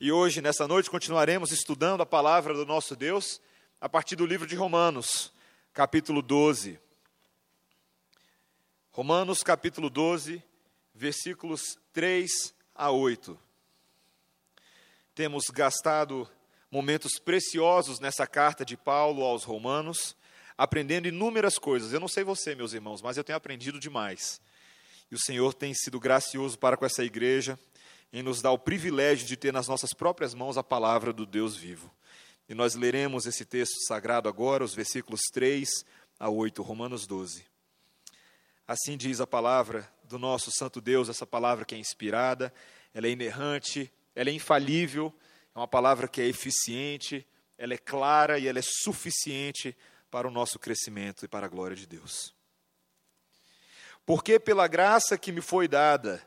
E hoje, nessa noite, continuaremos estudando a palavra do nosso Deus a partir do livro de Romanos, capítulo 12. Romanos, capítulo 12, versículos 3 a 8. Temos gastado momentos preciosos nessa carta de Paulo aos Romanos, aprendendo inúmeras coisas. Eu não sei você, meus irmãos, mas eu tenho aprendido demais. E o Senhor tem sido gracioso para com essa igreja em nos dar o privilégio de ter nas nossas próprias mãos a palavra do Deus vivo. E nós leremos esse texto sagrado agora, os versículos 3 a 8, Romanos 12. Assim diz a palavra do nosso Santo Deus, essa palavra que é inspirada, ela é inerrante, ela é infalível, é uma palavra que é eficiente, ela é clara e ela é suficiente para o nosso crescimento e para a glória de Deus. Porque pela graça que me foi dada,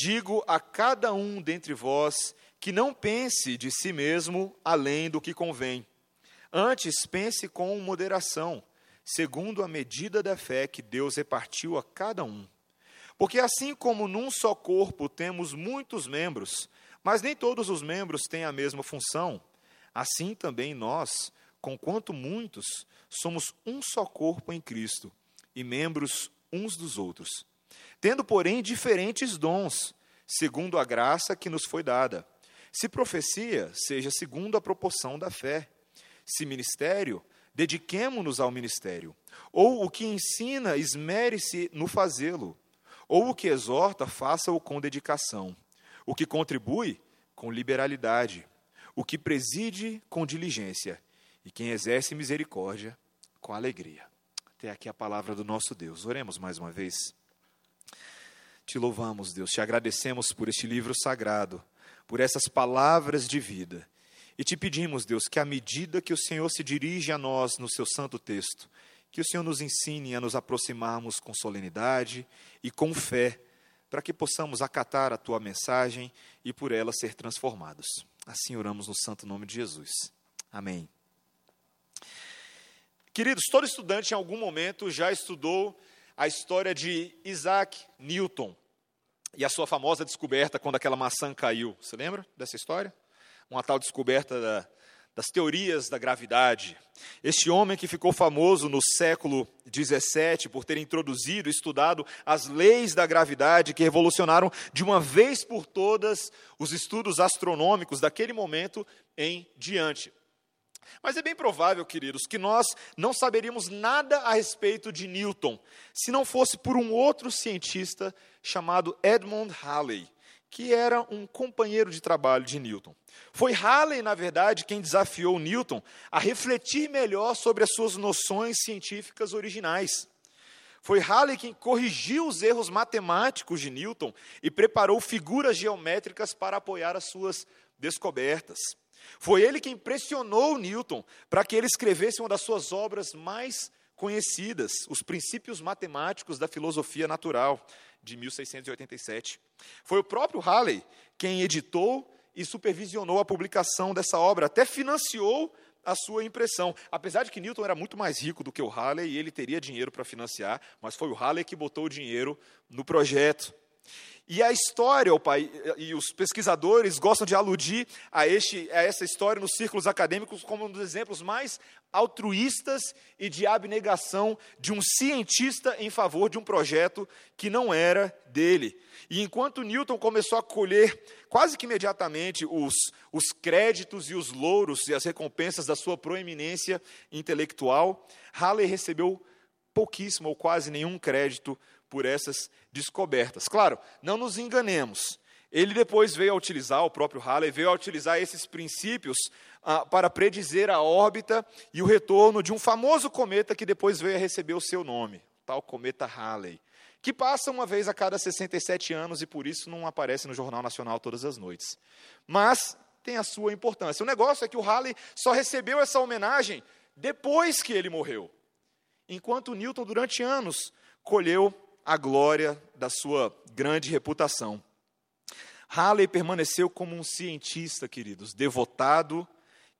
Digo a cada um dentre vós que não pense de si mesmo além do que convém. Antes, pense com moderação, segundo a medida da fé que Deus repartiu a cada um. Porque assim como num só corpo temos muitos membros, mas nem todos os membros têm a mesma função, assim também nós, conquanto muitos, somos um só corpo em Cristo e membros uns dos outros tendo, porém, diferentes dons, segundo a graça que nos foi dada. Se profecia, seja segundo a proporção da fé. Se ministério, dediquemo-nos ao ministério. Ou o que ensina, esmere-se no fazê-lo. Ou o que exorta, faça-o com dedicação. O que contribui, com liberalidade. O que preside, com diligência. E quem exerce misericórdia, com alegria. Até aqui a palavra do nosso Deus. Oremos mais uma vez. Te louvamos, Deus, te agradecemos por este livro sagrado, por essas palavras de vida. E te pedimos, Deus, que à medida que o Senhor se dirige a nós no seu santo texto, que o Senhor nos ensine a nos aproximarmos com solenidade e com fé, para que possamos acatar a tua mensagem e por ela ser transformados. Assim oramos no santo nome de Jesus. Amém. Queridos, todo estudante em algum momento já estudou a história de Isaac Newton e a sua famosa descoberta quando aquela maçã caiu. Você lembra dessa história? Uma tal descoberta da, das teorias da gravidade. Este homem que ficou famoso no século XVII por ter introduzido, estudado as leis da gravidade que revolucionaram de uma vez por todas os estudos astronômicos daquele momento em diante. Mas é bem provável, queridos, que nós não saberíamos nada a respeito de Newton se não fosse por um outro cientista chamado Edmund Halley, que era um companheiro de trabalho de Newton. Foi Halley, na verdade, quem desafiou Newton a refletir melhor sobre as suas noções científicas originais. Foi Halley quem corrigiu os erros matemáticos de Newton e preparou figuras geométricas para apoiar as suas descobertas. Foi ele quem pressionou Newton para que ele escrevesse uma das suas obras mais conhecidas, Os Princípios Matemáticos da Filosofia Natural, de 1687. Foi o próprio Halley quem editou e supervisionou a publicação dessa obra, até financiou a sua impressão. Apesar de que Newton era muito mais rico do que o Halley e ele teria dinheiro para financiar, mas foi o Halley que botou o dinheiro no projeto. E a história, o pai, e os pesquisadores gostam de aludir a, este, a essa história nos círculos acadêmicos como um dos exemplos mais altruístas e de abnegação de um cientista em favor de um projeto que não era dele. E enquanto Newton começou a colher quase que imediatamente os, os créditos e os louros e as recompensas da sua proeminência intelectual, Halley recebeu pouquíssimo ou quase nenhum crédito por essas descobertas. Claro, não nos enganemos. Ele depois veio a utilizar, o próprio Halley veio a utilizar esses princípios ah, para predizer a órbita e o retorno de um famoso cometa que depois veio a receber o seu nome, tal cometa Halley, que passa uma vez a cada 67 anos e por isso não aparece no Jornal Nacional todas as noites. Mas tem a sua importância. O negócio é que o Halley só recebeu essa homenagem depois que ele morreu. Enquanto Newton, durante anos, colheu a glória da sua grande reputação. Halley permaneceu como um cientista, queridos, devotado,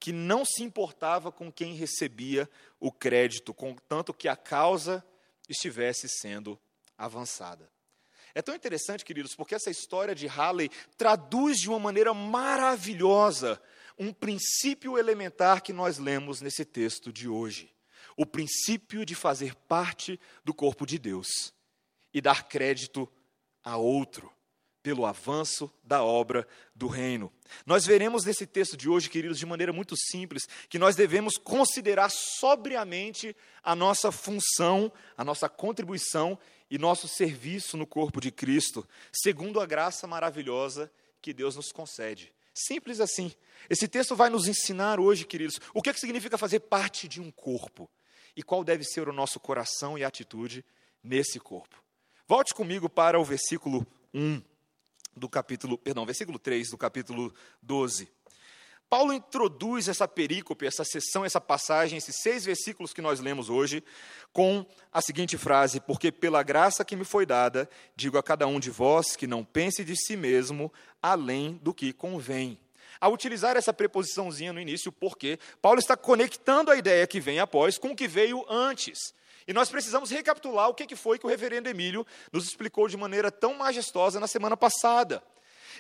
que não se importava com quem recebia o crédito, contanto que a causa estivesse sendo avançada. É tão interessante, queridos, porque essa história de Halley traduz de uma maneira maravilhosa um princípio elementar que nós lemos nesse texto de hoje. O princípio de fazer parte do corpo de Deus e dar crédito a outro pelo avanço da obra do reino. Nós veremos nesse texto de hoje, queridos, de maneira muito simples, que nós devemos considerar sobriamente a nossa função, a nossa contribuição e nosso serviço no corpo de Cristo, segundo a graça maravilhosa que Deus nos concede. Simples assim. Esse texto vai nos ensinar hoje, queridos, o que, é que significa fazer parte de um corpo e qual deve ser o nosso coração e atitude nesse corpo. Volte comigo para o versículo 1 do capítulo, perdão, versículo 3 do capítulo 12. Paulo introduz essa perícope, essa sessão, essa passagem, esses seis versículos que nós lemos hoje, com a seguinte frase: Porque pela graça que me foi dada, digo a cada um de vós que não pense de si mesmo além do que convém. Ao utilizar essa preposiçãozinha no início, porque Paulo está conectando a ideia que vem após com o que veio antes. E nós precisamos recapitular o que foi que o reverendo Emílio nos explicou de maneira tão majestosa na semana passada.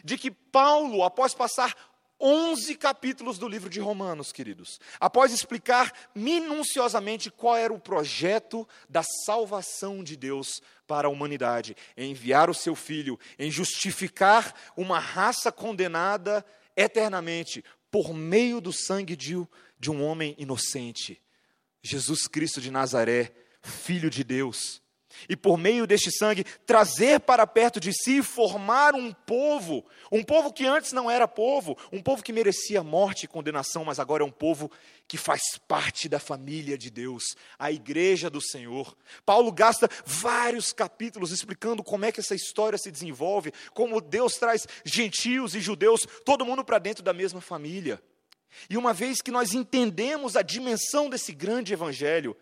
De que Paulo, após passar 11 capítulos do livro de Romanos, queridos, após explicar minuciosamente qual era o projeto da salvação de Deus para a humanidade, em enviar o seu filho, em justificar uma raça condenada eternamente por meio do sangue de, de um homem inocente, Jesus Cristo de Nazaré, Filho de Deus. E por meio deste sangue, trazer para perto de si e formar um povo, um povo que antes não era povo, um povo que merecia morte e condenação, mas agora é um povo que faz parte da família de Deus, a igreja do Senhor. Paulo gasta vários capítulos explicando como é que essa história se desenvolve, como Deus traz gentios e judeus, todo mundo para dentro da mesma família. E uma vez que nós entendemos a dimensão desse grande evangelho,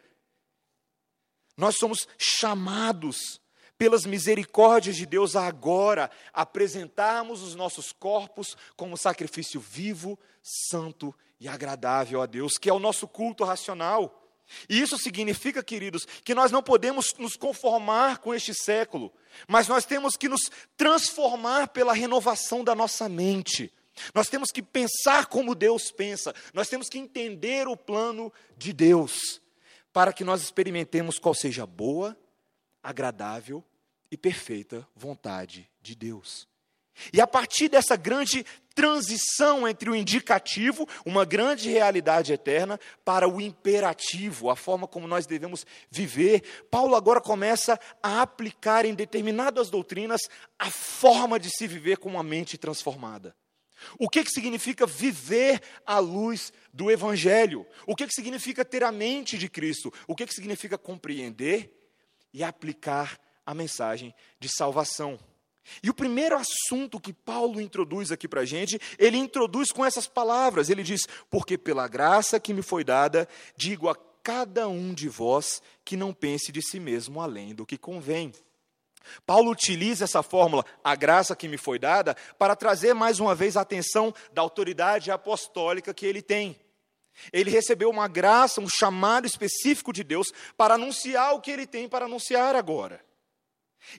nós somos chamados pelas misericórdias de Deus agora apresentarmos os nossos corpos como sacrifício vivo, santo e agradável a Deus, que é o nosso culto racional. E isso significa, queridos, que nós não podemos nos conformar com este século, mas nós temos que nos transformar pela renovação da nossa mente. Nós temos que pensar como Deus pensa, nós temos que entender o plano de Deus para que nós experimentemos qual seja a boa, agradável e perfeita vontade de Deus. E a partir dessa grande transição entre o indicativo, uma grande realidade eterna, para o imperativo, a forma como nós devemos viver, Paulo agora começa a aplicar em determinadas doutrinas a forma de se viver com uma mente transformada. O que, que significa viver à luz do Evangelho? O que, que significa ter a mente de Cristo? O que, que significa compreender e aplicar a mensagem de salvação? E o primeiro assunto que Paulo introduz aqui para a gente, ele introduz com essas palavras: ele diz, Porque pela graça que me foi dada, digo a cada um de vós que não pense de si mesmo além do que convém. Paulo utiliza essa fórmula, a graça que me foi dada, para trazer mais uma vez a atenção da autoridade apostólica que ele tem. Ele recebeu uma graça, um chamado específico de Deus para anunciar o que ele tem para anunciar agora.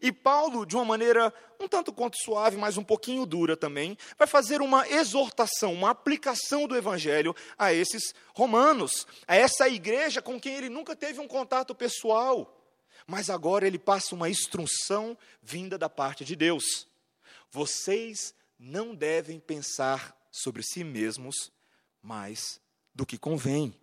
E Paulo, de uma maneira um tanto quanto suave, mas um pouquinho dura também, vai fazer uma exortação, uma aplicação do evangelho a esses romanos, a essa igreja com quem ele nunca teve um contato pessoal mas agora ele passa uma instrução vinda da parte de Deus. Vocês não devem pensar sobre si mesmos mais do que convém.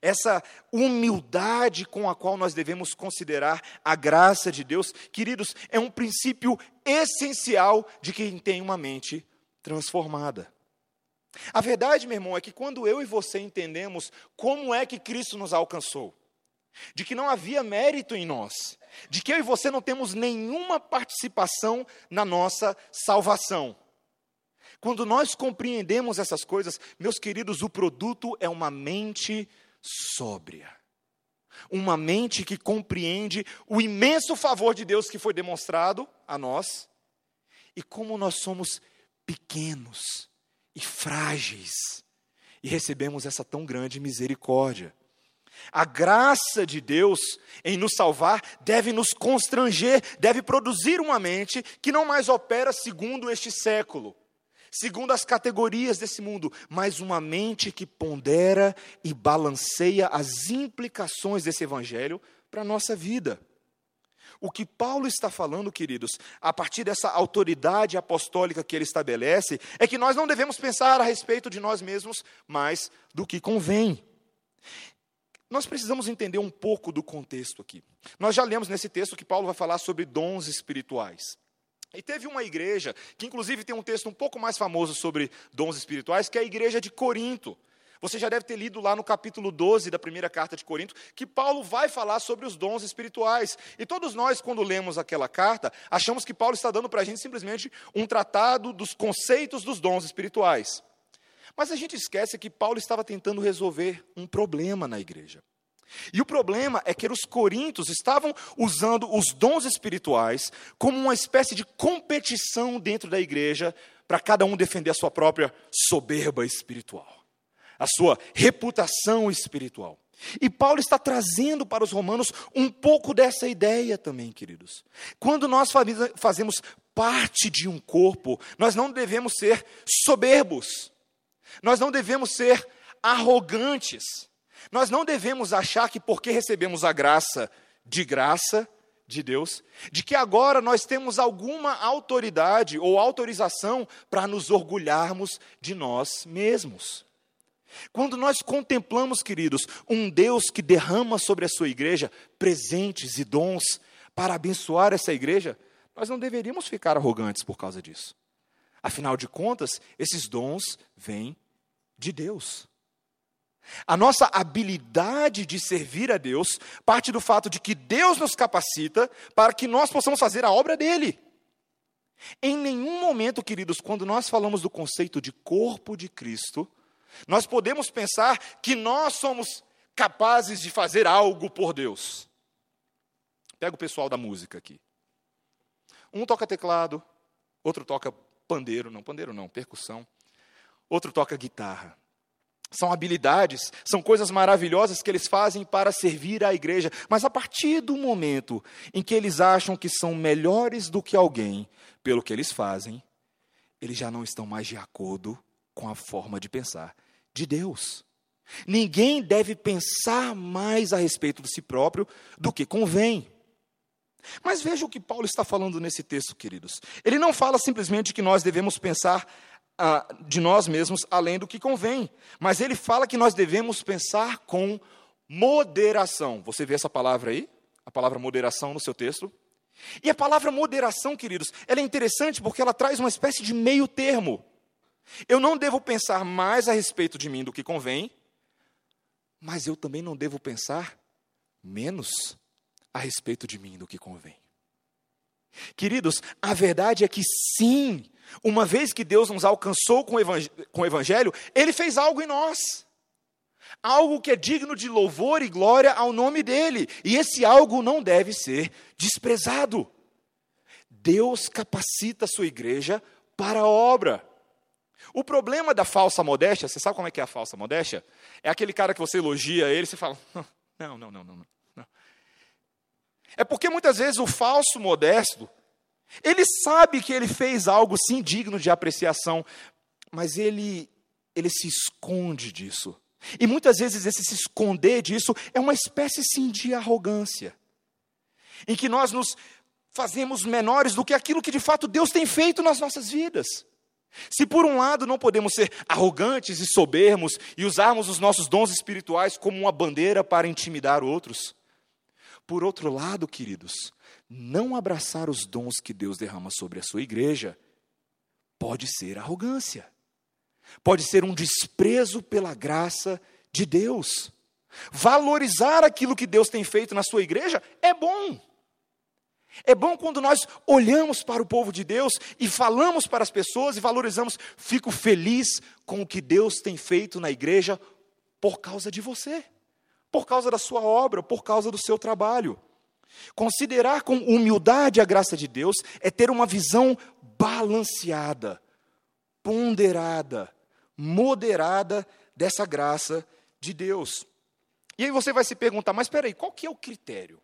Essa humildade com a qual nós devemos considerar a graça de Deus, queridos, é um princípio essencial de quem tem uma mente transformada. A verdade, meu irmão, é que quando eu e você entendemos como é que Cristo nos alcançou, de que não havia mérito em nós, de que eu e você não temos nenhuma participação na nossa salvação. Quando nós compreendemos essas coisas, meus queridos, o produto é uma mente sóbria. Uma mente que compreende o imenso favor de Deus que foi demonstrado a nós e como nós somos pequenos e frágeis e recebemos essa tão grande misericórdia. A graça de Deus em nos salvar deve nos constranger, deve produzir uma mente que não mais opera segundo este século, segundo as categorias desse mundo, mas uma mente que pondera e balanceia as implicações desse evangelho para a nossa vida. O que Paulo está falando, queridos, a partir dessa autoridade apostólica que ele estabelece, é que nós não devemos pensar a respeito de nós mesmos mais do que convém. Nós precisamos entender um pouco do contexto aqui. Nós já lemos nesse texto que Paulo vai falar sobre dons espirituais. E teve uma igreja, que inclusive tem um texto um pouco mais famoso sobre dons espirituais, que é a igreja de Corinto. Você já deve ter lido lá no capítulo 12 da primeira carta de Corinto, que Paulo vai falar sobre os dons espirituais. E todos nós, quando lemos aquela carta, achamos que Paulo está dando para a gente simplesmente um tratado dos conceitos dos dons espirituais. Mas a gente esquece que Paulo estava tentando resolver um problema na igreja. E o problema é que os coríntios estavam usando os dons espirituais como uma espécie de competição dentro da igreja para cada um defender a sua própria soberba espiritual, a sua reputação espiritual. E Paulo está trazendo para os romanos um pouco dessa ideia também, queridos. Quando nós fazemos parte de um corpo, nós não devemos ser soberbos. Nós não devemos ser arrogantes. Nós não devemos achar que porque recebemos a graça de graça de Deus, de que agora nós temos alguma autoridade ou autorização para nos orgulharmos de nós mesmos. Quando nós contemplamos, queridos, um Deus que derrama sobre a sua igreja presentes e dons para abençoar essa igreja, nós não deveríamos ficar arrogantes por causa disso. Afinal de contas, esses dons vêm de Deus. A nossa habilidade de servir a Deus parte do fato de que Deus nos capacita para que nós possamos fazer a obra dele. Em nenhum momento, queridos, quando nós falamos do conceito de corpo de Cristo, nós podemos pensar que nós somos capazes de fazer algo por Deus. Pega o pessoal da música aqui. Um toca teclado, outro toca pandeiro, não, pandeiro não, percussão. Outro toca guitarra. São habilidades, são coisas maravilhosas que eles fazem para servir à igreja, mas a partir do momento em que eles acham que são melhores do que alguém pelo que eles fazem, eles já não estão mais de acordo com a forma de pensar de Deus. Ninguém deve pensar mais a respeito de si próprio do que convém. Mas veja o que Paulo está falando nesse texto, queridos. Ele não fala simplesmente que nós devemos pensar ah, de nós mesmos além do que convém, mas ele fala que nós devemos pensar com moderação. Você vê essa palavra aí? A palavra moderação no seu texto? E a palavra moderação, queridos, ela é interessante porque ela traz uma espécie de meio termo. Eu não devo pensar mais a respeito de mim do que convém, mas eu também não devo pensar menos a respeito de mim do que convém. Queridos, a verdade é que sim, uma vez que Deus nos alcançou com o Evangelho, Ele fez algo em nós. Algo que é digno de louvor e glória ao nome dEle. E esse algo não deve ser desprezado. Deus capacita a sua igreja para a obra. O problema da falsa modéstia, você sabe como é que é a falsa modéstia? É aquele cara que você elogia ele você fala: não, não, não, não. É porque muitas vezes o falso modesto, ele sabe que ele fez algo sim digno de apreciação, mas ele, ele se esconde disso. E muitas vezes esse se esconder disso é uma espécie sim de arrogância, em que nós nos fazemos menores do que aquilo que de fato Deus tem feito nas nossas vidas. Se por um lado não podemos ser arrogantes e soberbos e usarmos os nossos dons espirituais como uma bandeira para intimidar outros, por outro lado, queridos, não abraçar os dons que Deus derrama sobre a sua igreja pode ser arrogância, pode ser um desprezo pela graça de Deus. Valorizar aquilo que Deus tem feito na sua igreja é bom. É bom quando nós olhamos para o povo de Deus e falamos para as pessoas e valorizamos. Fico feliz com o que Deus tem feito na igreja por causa de você, por causa da sua obra, por causa do seu trabalho. Considerar com humildade a graça de Deus é ter uma visão balanceada, ponderada, moderada dessa graça de Deus. E aí você vai se perguntar, mas espera aí, qual que é o critério?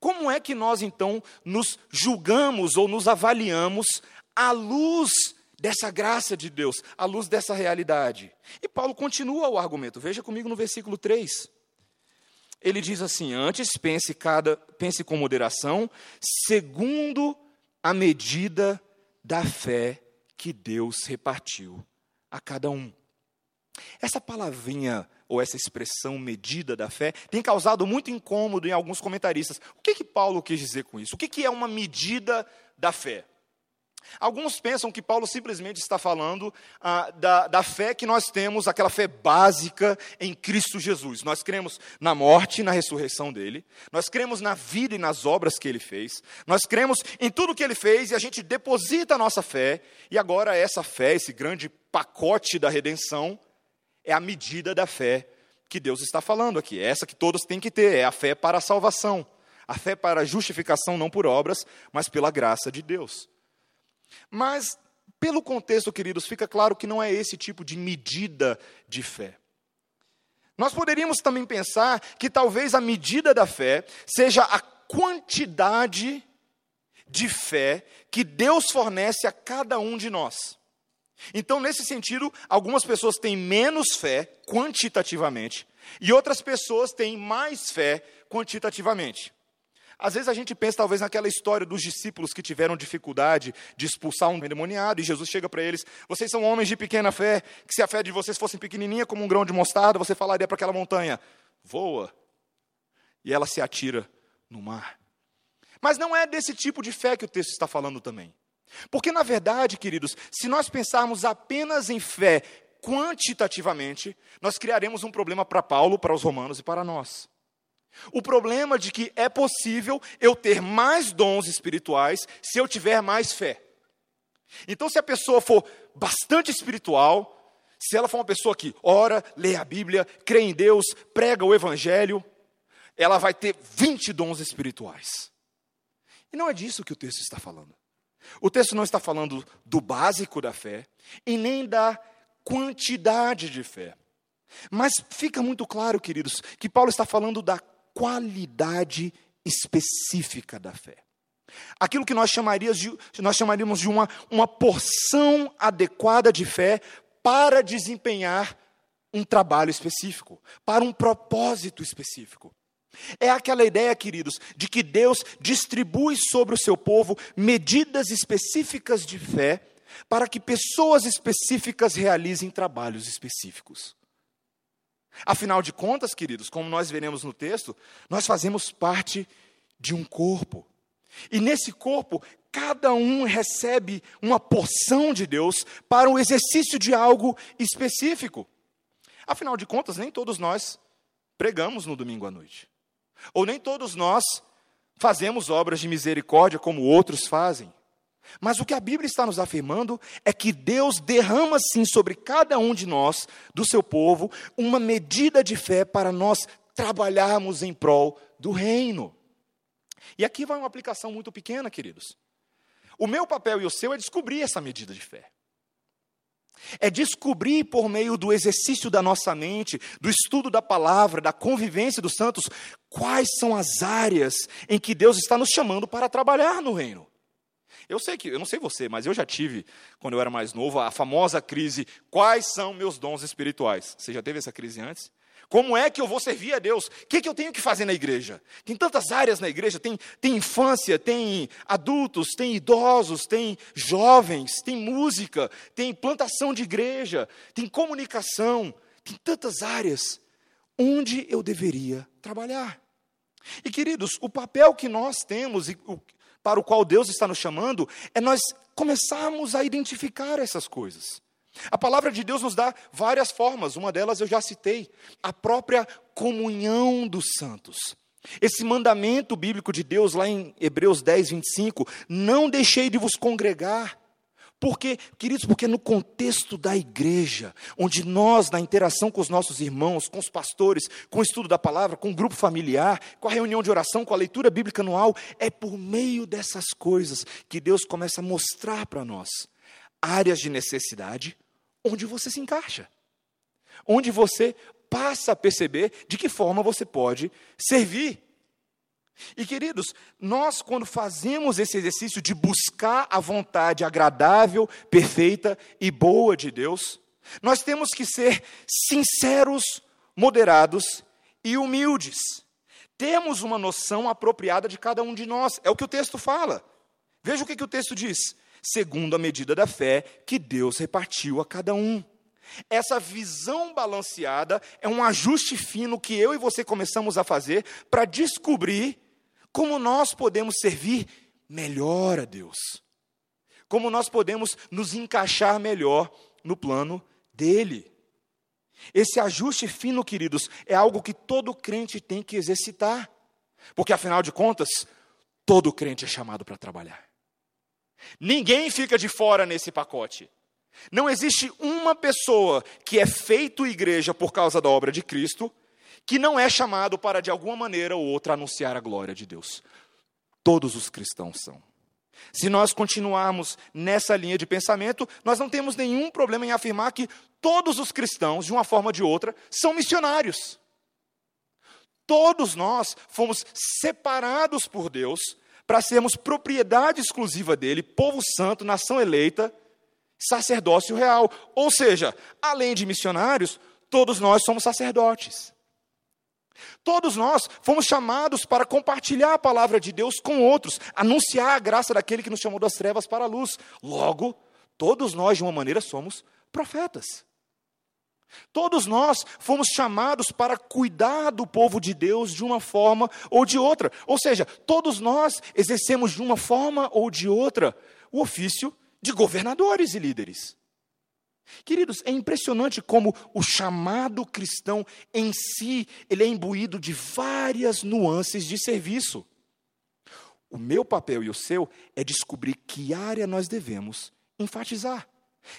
Como é que nós então nos julgamos ou nos avaliamos à luz dessa graça de Deus, à luz dessa realidade? E Paulo continua o argumento. Veja comigo no versículo 3. Ele diz assim: "Antes pense cada pense com moderação, segundo a medida da fé que Deus repartiu a cada um." Essa palavrinha ou essa expressão medida da fé tem causado muito incômodo em alguns comentaristas. O que que Paulo quis dizer com isso? O que que é uma medida da fé? Alguns pensam que Paulo simplesmente está falando ah, da, da fé que nós temos, aquela fé básica em Cristo Jesus. Nós cremos na morte e na ressurreição dele, nós cremos na vida e nas obras que ele fez, nós cremos em tudo que ele fez e a gente deposita a nossa fé, e agora essa fé, esse grande pacote da redenção, é a medida da fé que Deus está falando aqui. É essa que todos têm que ter, é a fé para a salvação. A fé para a justificação não por obras, mas pela graça de Deus. Mas, pelo contexto, queridos, fica claro que não é esse tipo de medida de fé. Nós poderíamos também pensar que talvez a medida da fé seja a quantidade de fé que Deus fornece a cada um de nós. Então, nesse sentido, algumas pessoas têm menos fé quantitativamente e outras pessoas têm mais fé quantitativamente. Às vezes a gente pensa, talvez, naquela história dos discípulos que tiveram dificuldade de expulsar um endemoniado, e Jesus chega para eles: Vocês são homens de pequena fé, que se a fé de vocês fosse pequenininha como um grão de mostarda, você falaria para aquela montanha: Voa. E ela se atira no mar. Mas não é desse tipo de fé que o texto está falando também. Porque, na verdade, queridos, se nós pensarmos apenas em fé quantitativamente, nós criaremos um problema para Paulo, para os romanos e para nós. O problema de que é possível eu ter mais dons espirituais se eu tiver mais fé. Então, se a pessoa for bastante espiritual, se ela for uma pessoa que ora, lê a Bíblia, crê em Deus, prega o Evangelho, ela vai ter 20 dons espirituais. E não é disso que o texto está falando. O texto não está falando do básico da fé e nem da quantidade de fé. Mas fica muito claro, queridos, que Paulo está falando da qualidade específica da fé. Aquilo que nós chamaríamos de, nós chamaríamos de uma, uma porção adequada de fé para desempenhar um trabalho específico, para um propósito específico. É aquela ideia, queridos, de que Deus distribui sobre o seu povo medidas específicas de fé para que pessoas específicas realizem trabalhos específicos. Afinal de contas, queridos, como nós veremos no texto, nós fazemos parte de um corpo. E nesse corpo, cada um recebe uma porção de Deus para o exercício de algo específico. Afinal de contas, nem todos nós pregamos no domingo à noite. Ou nem todos nós fazemos obras de misericórdia como outros fazem. Mas o que a Bíblia está nos afirmando é que Deus derrama sim sobre cada um de nós, do seu povo, uma medida de fé para nós trabalharmos em prol do reino. E aqui vai uma aplicação muito pequena, queridos. O meu papel e o seu é descobrir essa medida de fé. É descobrir por meio do exercício da nossa mente, do estudo da palavra, da convivência dos santos, quais são as áreas em que Deus está nos chamando para trabalhar no reino. Eu sei que, eu não sei você, mas eu já tive, quando eu era mais novo, a famosa crise: quais são meus dons espirituais? Você já teve essa crise antes? Como é que eu vou servir a Deus? O que, que eu tenho que fazer na igreja? Tem tantas áreas na igreja: tem, tem infância, tem adultos, tem idosos, tem jovens, tem música, tem plantação de igreja, tem comunicação, tem tantas áreas. Onde eu deveria trabalhar? E queridos, o papel que nós temos e para o qual Deus está nos chamando é nós começarmos a identificar essas coisas. A palavra de Deus nos dá várias formas, uma delas eu já citei, a própria comunhão dos santos. Esse mandamento bíblico de Deus, lá em Hebreus 10, 25, não deixei de vos congregar. Porque, queridos, porque no contexto da igreja, onde nós, na interação com os nossos irmãos, com os pastores, com o estudo da palavra, com o grupo familiar, com a reunião de oração, com a leitura bíblica anual, é por meio dessas coisas que Deus começa a mostrar para nós áreas de necessidade onde você se encaixa, onde você passa a perceber de que forma você pode servir. E queridos, nós quando fazemos esse exercício de buscar a vontade agradável, perfeita e boa de Deus, nós temos que ser sinceros, moderados e humildes. Temos uma noção apropriada de cada um de nós, é o que o texto fala. Veja o que, que o texto diz: segundo a medida da fé que Deus repartiu a cada um. Essa visão balanceada é um ajuste fino que eu e você começamos a fazer para descobrir como nós podemos servir melhor a Deus. Como nós podemos nos encaixar melhor no plano dele. Esse ajuste fino, queridos, é algo que todo crente tem que exercitar. Porque afinal de contas, todo crente é chamado para trabalhar. Ninguém fica de fora nesse pacote. Não existe uma pessoa que é feito igreja por causa da obra de Cristo que não é chamado para, de alguma maneira ou outra, anunciar a glória de Deus. Todos os cristãos são. Se nós continuarmos nessa linha de pensamento, nós não temos nenhum problema em afirmar que todos os cristãos, de uma forma ou de outra, são missionários. Todos nós fomos separados por Deus para sermos propriedade exclusiva dele, povo santo, nação eleita, sacerdócio real. Ou seja, além de missionários, todos nós somos sacerdotes. Todos nós fomos chamados para compartilhar a palavra de Deus com outros, anunciar a graça daquele que nos chamou das trevas para a luz. Logo, todos nós, de uma maneira, somos profetas. Todos nós fomos chamados para cuidar do povo de Deus de uma forma ou de outra. Ou seja, todos nós exercemos de uma forma ou de outra o ofício de governadores e líderes. Queridos, é impressionante como o chamado cristão em si, ele é imbuído de várias nuances de serviço. O meu papel e o seu é descobrir que área nós devemos enfatizar.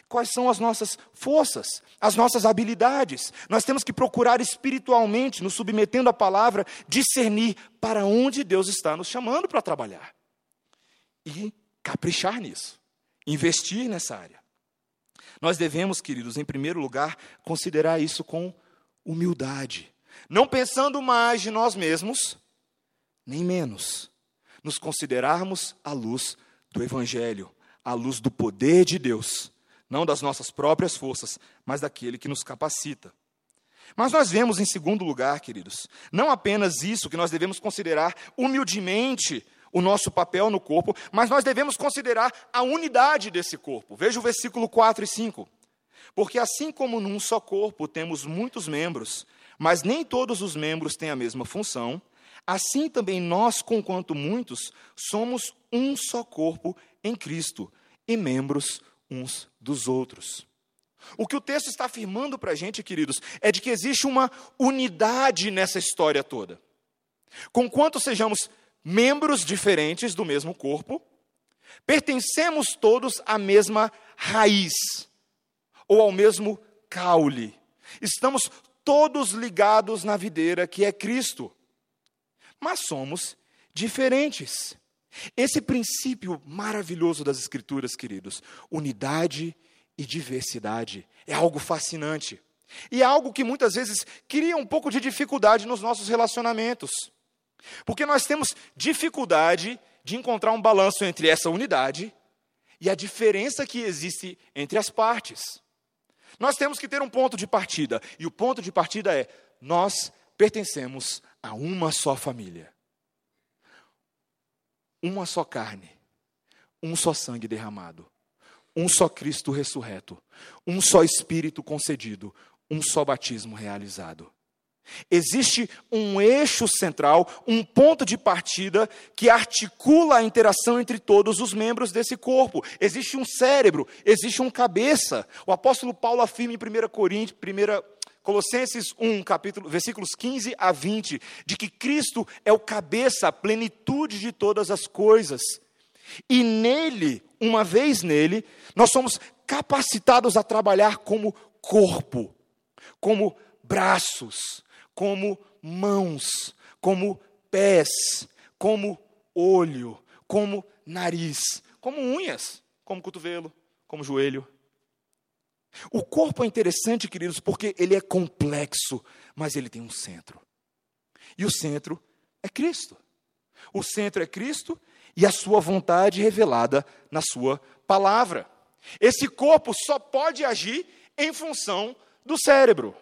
Quais são as nossas forças, as nossas habilidades? Nós temos que procurar espiritualmente, nos submetendo à palavra, discernir para onde Deus está nos chamando para trabalhar. E caprichar nisso, investir nessa área. Nós devemos, queridos, em primeiro lugar, considerar isso com humildade, não pensando mais de nós mesmos, nem menos, nos considerarmos à luz do Evangelho, à luz do poder de Deus, não das nossas próprias forças, mas daquele que nos capacita. Mas nós vemos, em segundo lugar, queridos, não apenas isso que nós devemos considerar humildemente o nosso papel no corpo, mas nós devemos considerar a unidade desse corpo. Veja o versículo 4 e 5. Porque assim como num só corpo temos muitos membros, mas nem todos os membros têm a mesma função, assim também nós, conquanto muitos, somos um só corpo em Cristo e membros uns dos outros. O que o texto está afirmando para a gente, queridos, é de que existe uma unidade nessa história toda. Conquanto sejamos membros diferentes do mesmo corpo, pertencemos todos à mesma raiz, ou ao mesmo caule. Estamos todos ligados na videira que é Cristo, mas somos diferentes. Esse princípio maravilhoso das Escrituras, queridos, unidade e diversidade, é algo fascinante. E é algo que muitas vezes cria um pouco de dificuldade nos nossos relacionamentos. Porque nós temos dificuldade de encontrar um balanço entre essa unidade e a diferença que existe entre as partes. Nós temos que ter um ponto de partida, e o ponto de partida é: nós pertencemos a uma só família, uma só carne, um só sangue derramado, um só Cristo ressurreto, um só Espírito concedido, um só batismo realizado. Existe um eixo central, um ponto de partida que articula a interação entre todos os membros desse corpo. Existe um cérebro, existe um cabeça. O apóstolo Paulo afirma em 1 Coríntios, 1 Colossenses 1, capítulo, versículos 15 a 20, de que Cristo é o cabeça, a plenitude de todas as coisas. E nele, uma vez nele, nós somos capacitados a trabalhar como corpo, como braços, como mãos, como pés, como olho, como nariz, como unhas, como cotovelo, como joelho. O corpo é interessante, queridos, porque ele é complexo, mas ele tem um centro. E o centro é Cristo. O centro é Cristo e a sua vontade revelada na sua palavra. Esse corpo só pode agir em função do cérebro.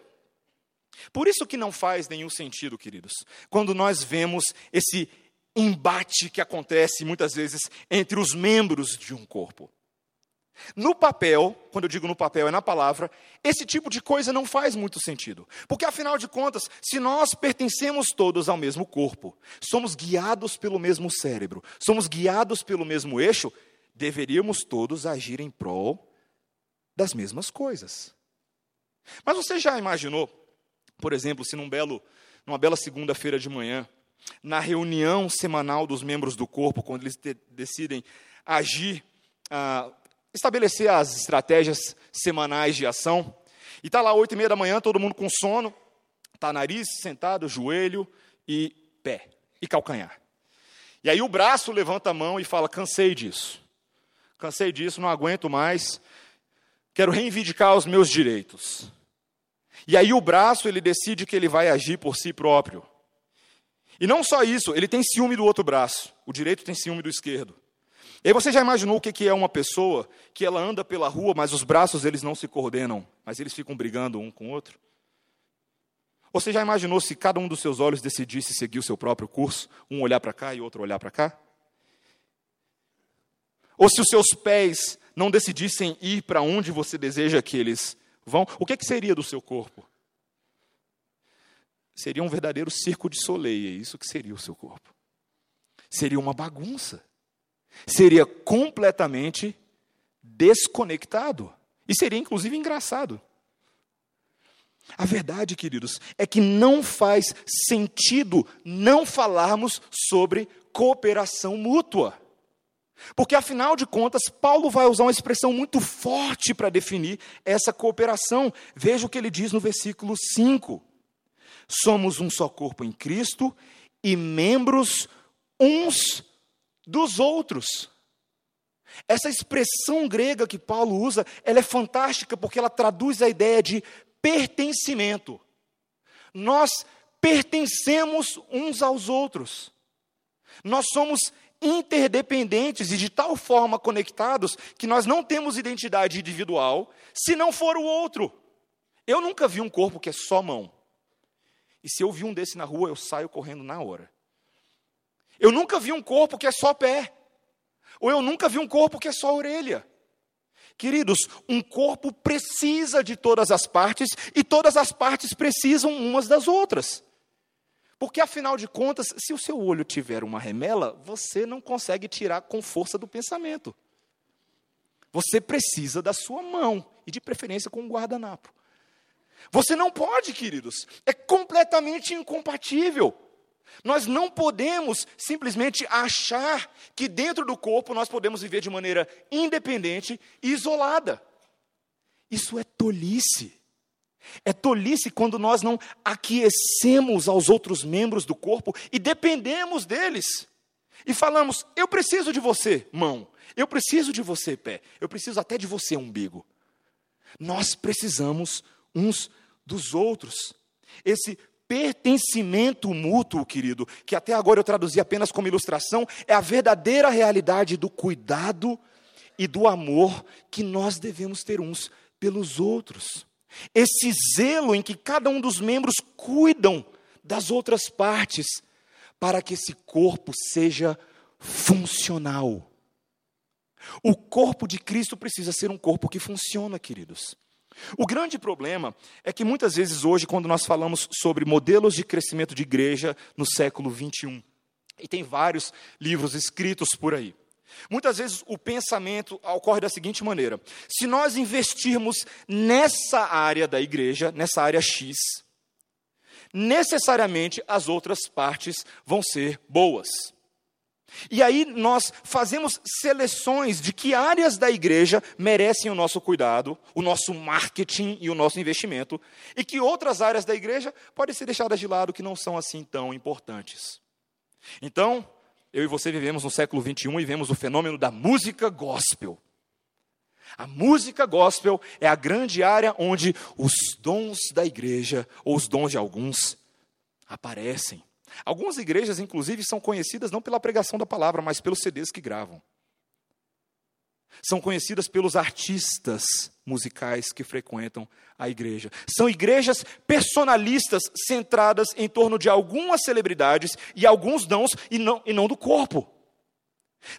Por isso que não faz nenhum sentido, queridos, quando nós vemos esse embate que acontece muitas vezes entre os membros de um corpo. No papel, quando eu digo no papel, é na palavra, esse tipo de coisa não faz muito sentido. Porque, afinal de contas, se nós pertencemos todos ao mesmo corpo, somos guiados pelo mesmo cérebro, somos guiados pelo mesmo eixo, deveríamos todos agir em prol das mesmas coisas. Mas você já imaginou, por exemplo, se num belo, numa bela segunda-feira de manhã, na reunião semanal dos membros do corpo, quando eles decidem agir ah, estabelecer as estratégias semanais de ação. E está lá oito e meia da manhã, todo mundo com sono, está nariz sentado, joelho e pé e calcanhar. E aí o braço levanta a mão e fala: cansei disso, cansei disso, não aguento mais, quero reivindicar os meus direitos. E aí o braço ele decide que ele vai agir por si próprio. E não só isso, ele tem ciúme do outro braço. O direito tem ciúme do esquerdo. E aí você já imaginou o que é uma pessoa que ela anda pela rua, mas os braços eles não se coordenam, mas eles ficam brigando um com o outro? Você já imaginou se cada um dos seus olhos decidisse seguir o seu próprio curso, um olhar para cá e outro olhar para cá? Ou se os seus pés não decidissem ir para onde você deseja que eles vão, o que, é que seria do seu corpo? Seria um verdadeiro circo de soleil, é isso que seria o seu corpo. Seria uma bagunça seria completamente desconectado. E seria inclusive engraçado. A verdade, queridos, é que não faz sentido não falarmos sobre cooperação mútua. Porque, afinal de contas, Paulo vai usar uma expressão muito forte para definir essa cooperação. Veja o que ele diz no versículo 5. Somos um só corpo em Cristo e membros uns dos outros. Essa expressão grega que Paulo usa, ela é fantástica porque ela traduz a ideia de pertencimento. Nós pertencemos uns aos outros. Nós somos interdependentes e de tal forma conectados que nós não temos identidade individual se não for o outro. Eu nunca vi um corpo que é só mão. E se eu vi um desse na rua, eu saio correndo na hora. Eu nunca vi um corpo que é só pé. Ou eu nunca vi um corpo que é só orelha. Queridos, um corpo precisa de todas as partes e todas as partes precisam umas das outras. Porque afinal de contas, se o seu olho tiver uma remela, você não consegue tirar com força do pensamento. Você precisa da sua mão e de preferência com um guardanapo. Você não pode, queridos, é completamente incompatível. Nós não podemos simplesmente achar que dentro do corpo nós podemos viver de maneira independente e isolada. Isso é tolice. É tolice quando nós não aquecemos aos outros membros do corpo e dependemos deles. E falamos: eu preciso de você, mão. Eu preciso de você, pé. Eu preciso até de você, umbigo. Nós precisamos uns dos outros. Esse pertencimento mútuo, querido, que até agora eu traduzi apenas como ilustração, é a verdadeira realidade do cuidado e do amor que nós devemos ter uns pelos outros. Esse zelo em que cada um dos membros cuidam das outras partes, para que esse corpo seja funcional. O corpo de Cristo precisa ser um corpo que funciona, queridos. O grande problema é que muitas vezes hoje, quando nós falamos sobre modelos de crescimento de igreja no século 21, e tem vários livros escritos por aí, muitas vezes o pensamento ocorre da seguinte maneira: se nós investirmos nessa área da igreja, nessa área X, necessariamente as outras partes vão ser boas. E aí nós fazemos seleções de que áreas da igreja merecem o nosso cuidado, o nosso marketing e o nosso investimento, e que outras áreas da igreja podem ser deixadas de lado que não são assim tão importantes. Então, eu e você vivemos no século 21 e vemos o fenômeno da música gospel. A música gospel é a grande área onde os dons da igreja, ou os dons de alguns, aparecem. Algumas igrejas, inclusive, são conhecidas não pela pregação da palavra, mas pelos CDs que gravam. São conhecidas pelos artistas musicais que frequentam a igreja. São igrejas personalistas, centradas em torno de algumas celebridades e alguns dons, e não, e não do corpo.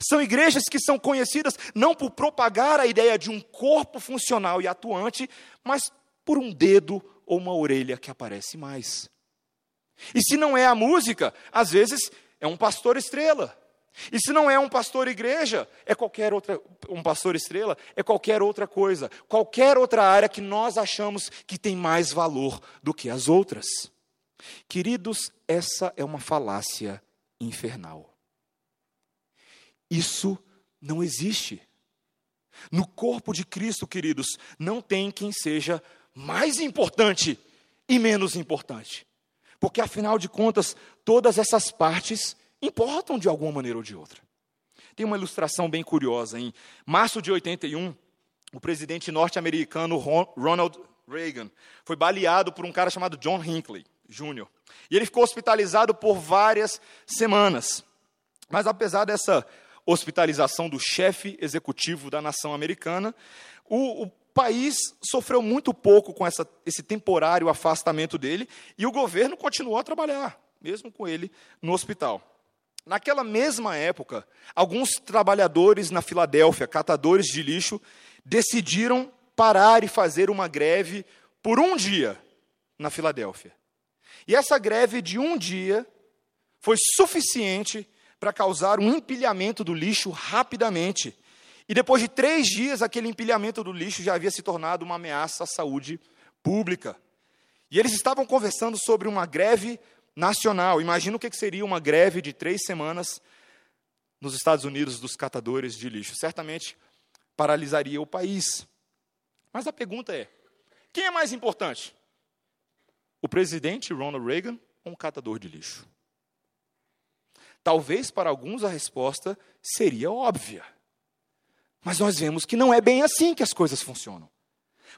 São igrejas que são conhecidas não por propagar a ideia de um corpo funcional e atuante, mas por um dedo ou uma orelha que aparece mais. E se não é a música, às vezes é um pastor estrela. E se não é um pastor igreja, é qualquer outra, um pastor estrela, é qualquer outra coisa, qualquer outra área que nós achamos que tem mais valor do que as outras. Queridos, essa é uma falácia infernal. Isso não existe. No corpo de Cristo, queridos, não tem quem seja mais importante e menos importante. Porque, afinal de contas, todas essas partes importam de alguma maneira ou de outra. Tem uma ilustração bem curiosa. Em março de 81, o presidente norte-americano Ronald Reagan foi baleado por um cara chamado John Hinckley Jr. E ele ficou hospitalizado por várias semanas. Mas apesar dessa hospitalização do chefe executivo da nação americana, o, o país sofreu muito pouco com essa, esse temporário afastamento dele e o governo continuou a trabalhar, mesmo com ele no hospital. Naquela mesma época, alguns trabalhadores na Filadélfia, catadores de lixo, decidiram parar e fazer uma greve por um dia na Filadélfia. E essa greve de um dia foi suficiente para causar um empilhamento do lixo rapidamente e depois de três dias, aquele empilhamento do lixo já havia se tornado uma ameaça à saúde pública. E eles estavam conversando sobre uma greve nacional. Imagina o que seria uma greve de três semanas nos Estados Unidos dos catadores de lixo. Certamente paralisaria o país. Mas a pergunta é: quem é mais importante? O presidente Ronald Reagan ou um catador de lixo? Talvez para alguns a resposta seria óbvia. Mas nós vemos que não é bem assim que as coisas funcionam.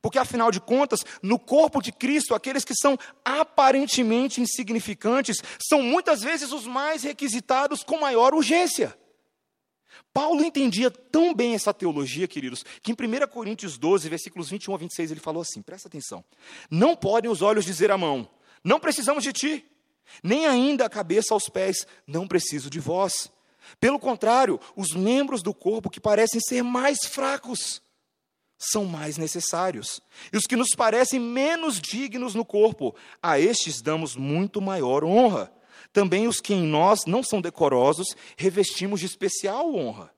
Porque, afinal de contas, no corpo de Cristo, aqueles que são aparentemente insignificantes são muitas vezes os mais requisitados com maior urgência. Paulo entendia tão bem essa teologia, queridos, que em 1 Coríntios 12, versículos 21 a 26, ele falou assim: presta atenção. Não podem os olhos dizer à mão, não precisamos de ti, nem ainda a cabeça aos pés, não preciso de vós. Pelo contrário, os membros do corpo que parecem ser mais fracos são mais necessários. E os que nos parecem menos dignos no corpo, a estes damos muito maior honra. Também os que em nós não são decorosos, revestimos de especial honra.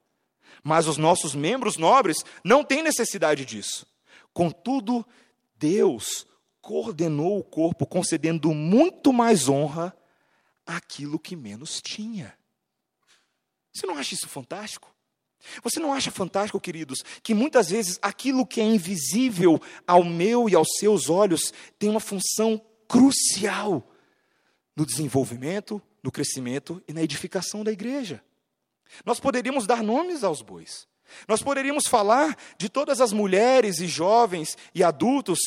Mas os nossos membros nobres não têm necessidade disso. Contudo, Deus coordenou o corpo, concedendo muito mais honra àquilo que menos tinha. Você não acha isso fantástico? Você não acha fantástico, queridos, que muitas vezes aquilo que é invisível ao meu e aos seus olhos tem uma função crucial no desenvolvimento, no crescimento e na edificação da igreja? Nós poderíamos dar nomes aos bois. Nós poderíamos falar de todas as mulheres e jovens e adultos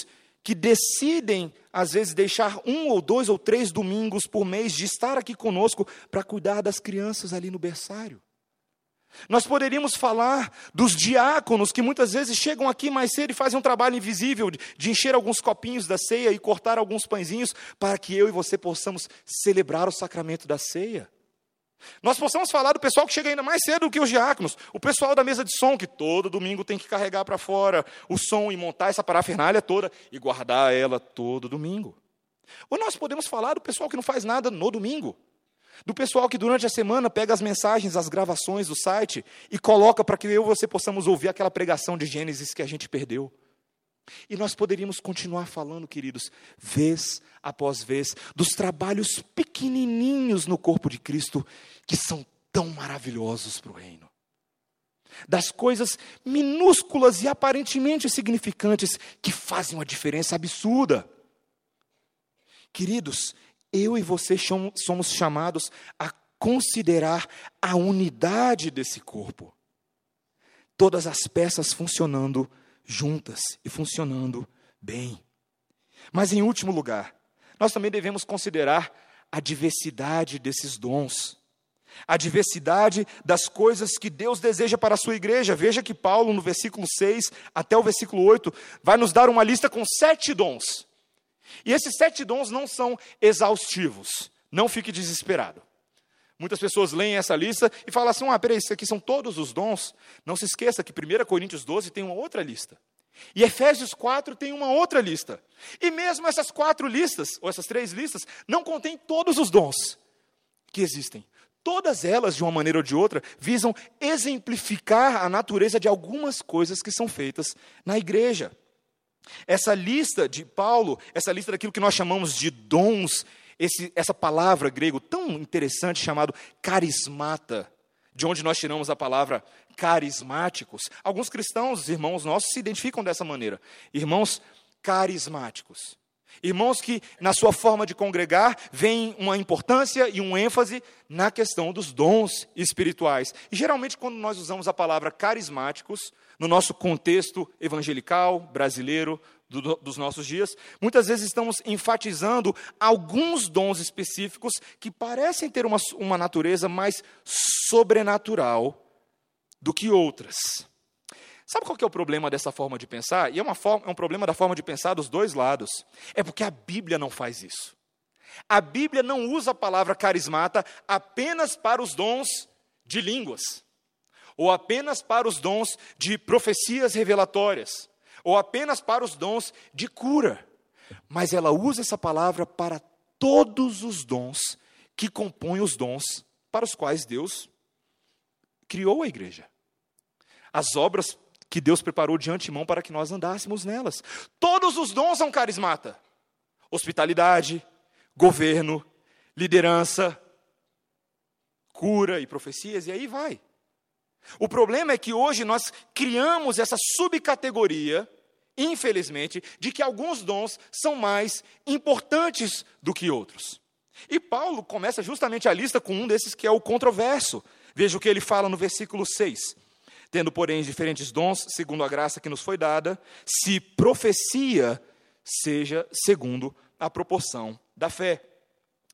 que decidem, às vezes, deixar um ou dois ou três domingos por mês de estar aqui conosco para cuidar das crianças ali no berçário. Nós poderíamos falar dos diáconos que muitas vezes chegam aqui mais cedo e fazem um trabalho invisível de, encher alguns copinhos da ceia e cortar alguns pãezinhos para que eu e você possamos celebrar o sacramento da ceia. Nós possamos falar do pessoal que chega ainda mais cedo do que os diáconos, o pessoal da mesa de som, que todo domingo tem que carregar para fora o som e montar essa parafernália toda e guardar ela todo domingo. Ou nós podemos falar do pessoal que não faz nada no domingo, do pessoal que durante a semana pega as mensagens, as gravações do site e coloca para que eu e você possamos ouvir aquela pregação de Gênesis que a gente perdeu. E nós poderíamos continuar falando, queridos, vez após vez, dos trabalhos pequenininhos no corpo de Cristo que são tão maravilhosos para o reino. Das coisas minúsculas e aparentemente significantes que fazem uma diferença absurda. Queridos, eu e você somos chamados a considerar a unidade desse corpo. todas as peças funcionando juntas e funcionando bem. Mas, em último lugar, nós também devemos considerar a diversidade desses dons, a diversidade das coisas que Deus deseja para a sua igreja. Veja que Paulo, no versículo 6 até o versículo 8, vai nos dar uma lista com sete dons. E esses sete dons não são exaustivos, não fique desesperado. Muitas pessoas leem essa lista e falam assim: ah, peraí, isso aqui são todos os dons. Não se esqueça que 1 Coríntios 12 tem uma outra lista. E Efésios 4 tem uma outra lista. E mesmo essas quatro listas, ou essas três listas, não contêm todos os dons que existem. Todas elas, de uma maneira ou de outra, visam exemplificar a natureza de algumas coisas que são feitas na igreja. Essa lista de Paulo, essa lista daquilo que nós chamamos de dons, esse, essa palavra grego tão interessante chamado carismata, de onde nós tiramos a palavra carismáticos. Alguns cristãos, irmãos nossos, se identificam dessa maneira. Irmãos carismáticos. Irmãos que, na sua forma de congregar, veem uma importância e um ênfase na questão dos dons espirituais. E geralmente, quando nós usamos a palavra carismáticos, no nosso contexto evangelical, brasileiro, do, dos nossos dias, muitas vezes estamos enfatizando alguns dons específicos que parecem ter uma, uma natureza mais sobrenatural do que outras. Sabe qual que é o problema dessa forma de pensar? E é, uma forma, é um problema da forma de pensar dos dois lados. É porque a Bíblia não faz isso. A Bíblia não usa a palavra carismata apenas para os dons de línguas, ou apenas para os dons de profecias revelatórias, ou apenas para os dons de cura. Mas ela usa essa palavra para todos os dons que compõem os dons para os quais Deus criou a igreja. As obras que Deus preparou de antemão para que nós andássemos nelas. Todos os dons são carismata: hospitalidade, governo, liderança, cura e profecias, e aí vai. O problema é que hoje nós criamos essa subcategoria, infelizmente, de que alguns dons são mais importantes do que outros. E Paulo começa justamente a lista com um desses que é o controverso. Veja o que ele fala no versículo 6 tendo, porém, diferentes dons, segundo a graça que nos foi dada, se profecia seja segundo a proporção da fé.